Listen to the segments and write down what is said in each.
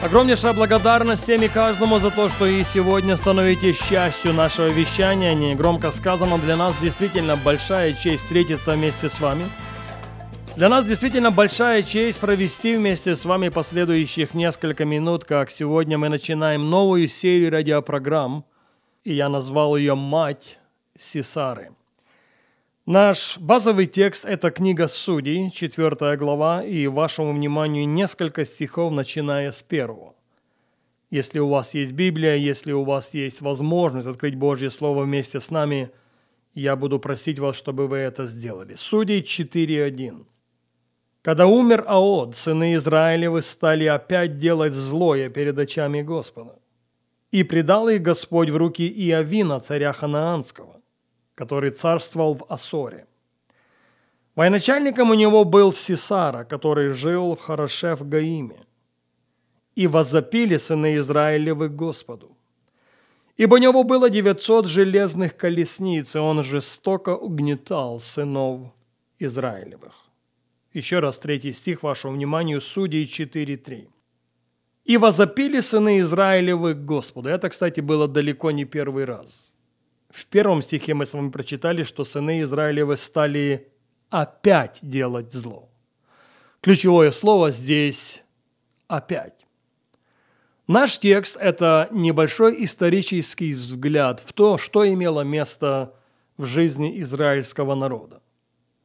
Огромнейшая благодарность всем и каждому за то, что и сегодня становитесь частью нашего вещания. Не громко сказано, для нас действительно большая честь встретиться вместе с вами. Для нас действительно большая честь провести вместе с вами последующих несколько минут, как сегодня мы начинаем новую серию радиопрограмм, и я назвал ее «Мать Сесары». Наш базовый текст – это книга Судей, 4 глава, и вашему вниманию несколько стихов, начиная с первого. Если у вас есть Библия, если у вас есть возможность открыть Божье Слово вместе с нами, я буду просить вас, чтобы вы это сделали. Судей 4.1. Когда умер Аод, сыны Израилевы стали опять делать злое перед очами Господа. И предал их Господь в руки Иовина, царя Ханаанского который царствовал в Асоре. Военачальником у него был Сисара, который жил в Хорошев-Гаиме. И возопили сыны Израилевы Господу. Ибо у него было 900 железных колесниц, и он жестоко угнетал сынов Израилевых. Еще раз третий стих вашему вниманию, Судей 4.3. «И возопили сыны Израилевы Господу». Это, кстати, было далеко не первый раз – в первом стихе мы с вами прочитали, что сыны Израилевы стали опять делать зло. Ключевое слово здесь «опять». Наш текст – это небольшой исторический взгляд в то, что имело место в жизни израильского народа.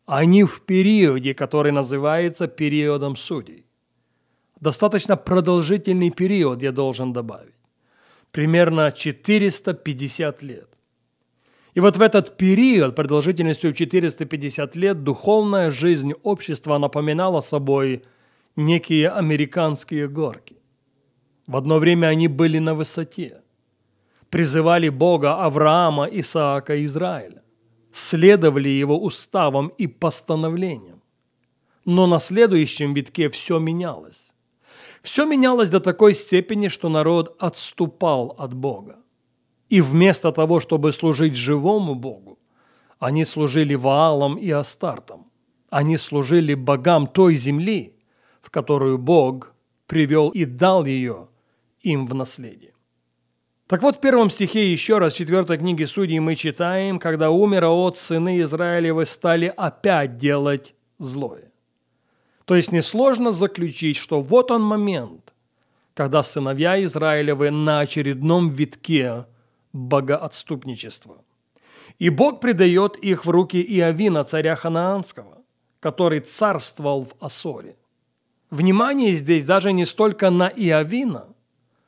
Они в периоде, который называется периодом судей. Достаточно продолжительный период, я должен добавить. Примерно 450 лет. И вот в этот период, продолжительностью 450 лет, духовная жизнь общества напоминала собой некие американские горки. В одно время они были на высоте, призывали Бога Авраама, Исаака Израиля, следовали его уставам и постановлениям. Но на следующем витке все менялось. Все менялось до такой степени, что народ отступал от Бога. И вместо того, чтобы служить живому Богу, они служили Ваалам и Астартам. Они служили богам той земли, в которую Бог привел и дал ее им в наследие. Так вот, в первом стихе еще раз, четвертой книги Судей, мы читаем, когда умер от сыны Израилевы стали опять делать злое. То есть несложно заключить, что вот он момент, когда сыновья Израилевы на очередном витке богоотступничества. И Бог предает их в руки Иовина, царя Ханаанского, который царствовал в Асоре. Внимание здесь даже не столько на Иовина,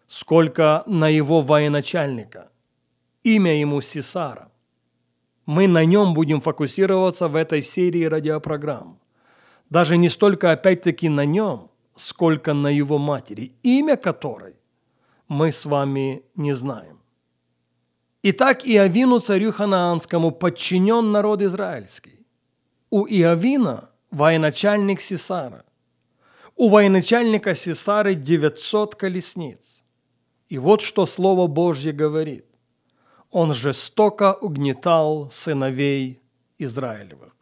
сколько на его военачальника. Имя ему Сесара. Мы на нем будем фокусироваться в этой серии радиопрограмм. Даже не столько опять-таки на нем, сколько на его матери, имя которой мы с вами не знаем. Итак, Иовину царю Ханаанскому подчинен народ израильский. У Иовина военачальник Сесара. У военачальника Сесары 900 колесниц. И вот что Слово Божье говорит. Он жестоко угнетал сыновей Израилевых.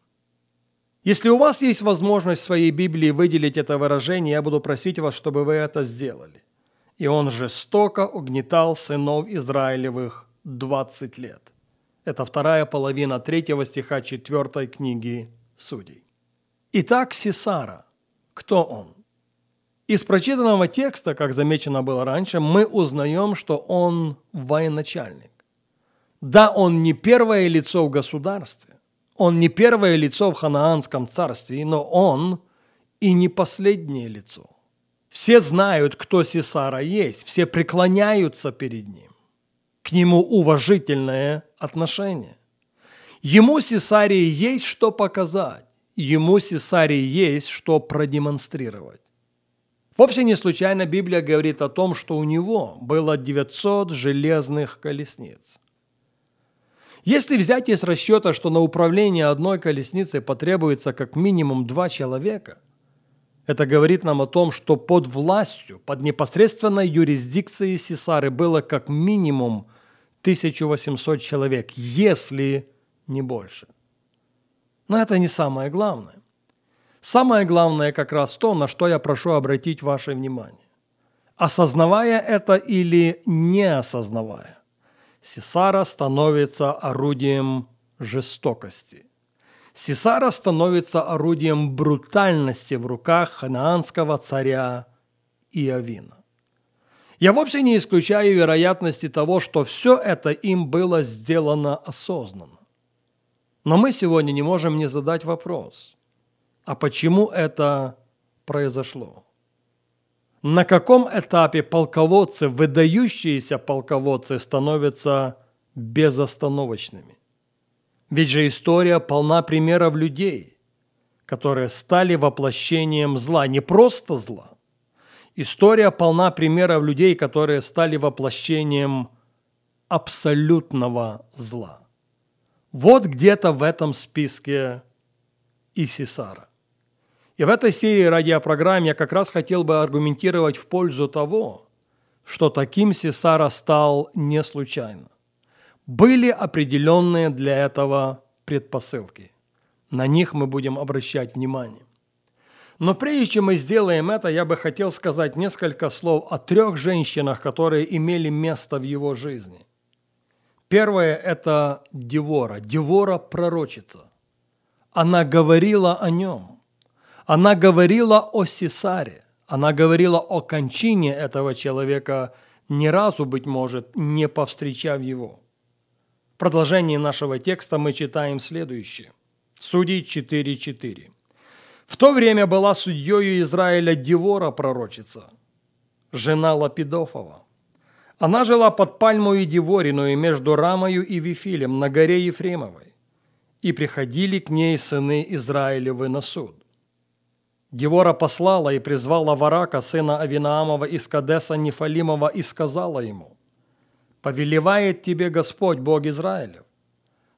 Если у вас есть возможность в своей Библии выделить это выражение, я буду просить вас, чтобы вы это сделали. И он жестоко угнетал сынов Израилевых 20 лет. Это вторая половина третьего стиха четвертой книги Судей. Итак, Сесара. Кто он? Из прочитанного текста, как замечено было раньше, мы узнаем, что он военачальник. Да, он не первое лицо в государстве, он не первое лицо в ханаанском царстве, но он и не последнее лицо. Все знают, кто Сесара есть, все преклоняются перед ним к нему уважительное отношение. Ему Сесарии есть что показать, ему Сесарии есть что продемонстрировать. Вовсе не случайно Библия говорит о том, что у него было 900 железных колесниц. Если взять из расчета, что на управление одной колесницей потребуется как минимум два человека, это говорит нам о том, что под властью, под непосредственной юрисдикцией Сесары было как минимум 1800 человек, если не больше. Но это не самое главное. Самое главное как раз то, на что я прошу обратить ваше внимание. Осознавая это или не осознавая, Сесара становится орудием жестокости. Сесара становится орудием брутальности в руках ханаанского царя Иовина. Я вовсе не исключаю вероятности того, что все это им было сделано осознанно. Но мы сегодня не можем не задать вопрос – а почему это произошло? На каком этапе полководцы, выдающиеся полководцы, становятся безостановочными? Ведь же история полна примеров людей, которые стали воплощением зла, не просто зла. История полна примеров людей, которые стали воплощением абсолютного зла. Вот где-то в этом списке и Сесара. И в этой серии радиопрограмм я как раз хотел бы аргументировать в пользу того, что таким Сесара стал не случайно. Были определенные для этого предпосылки. На них мы будем обращать внимание. Но прежде чем мы сделаем это, я бы хотел сказать несколько слов о трех женщинах, которые имели место в его жизни. Первое – это Девора, Девора – пророчица. Она говорила о нем. Она говорила о Сесаре, она говорила о кончине этого человека, ни разу, быть может, не повстречав его. В продолжении нашего текста мы читаем следующее. Судей 4.4. В то время была судьей Израиля Девора пророчица, жена Лапидофова. Она жила под пальмою Девориную между Рамою и Вифилем на горе Ефремовой, и приходили к ней сыны Израилевы на суд. Девора послала и призвала Варака, сына Авинаамова из Кадеса Нефалимова, и сказала ему, «Повелевает тебе Господь, Бог Израилев,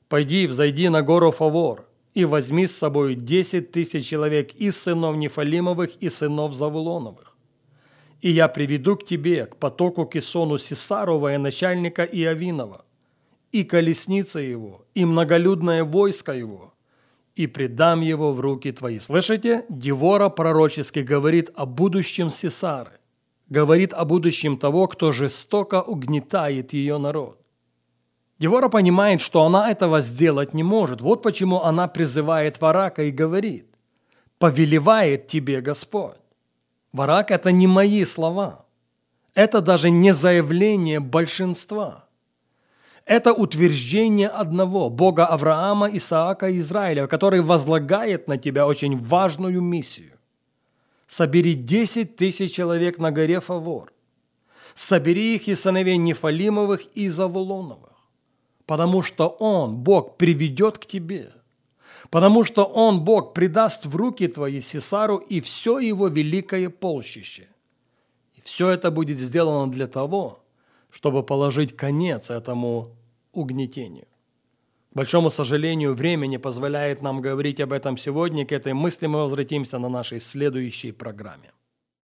пойди, взойди на гору Фавор, и возьми с собой десять тысяч человек из сынов Нефалимовых и сынов Завулоновых. И я приведу к тебе, к потоку Кисону Сесарова и начальника Иовинова, и колесница его, и многолюдное войско его, и предам его в руки твои». Слышите? Девора пророчески говорит о будущем Сесары. Говорит о будущем того, кто жестоко угнетает ее народ. Девора понимает, что она этого сделать не может. Вот почему она призывает Варака и говорит, «Повелевает тебе Господь». Варак – это не мои слова. Это даже не заявление большинства – это утверждение одного, Бога Авраама, Исаака и Израиля, который возлагает на тебя очень важную миссию. Собери 10 тысяч человек на горе Фавор. Собери их из сыновей Нефалимовых и Завулоновых, потому что Он, Бог, приведет к тебе, потому что Он, Бог, предаст в руки твои Сесару и все его великое полчище. И все это будет сделано для того, чтобы положить конец этому угнетению. К большому сожалению, время не позволяет нам говорить об этом сегодня. К этой мысли мы возвратимся на нашей следующей программе.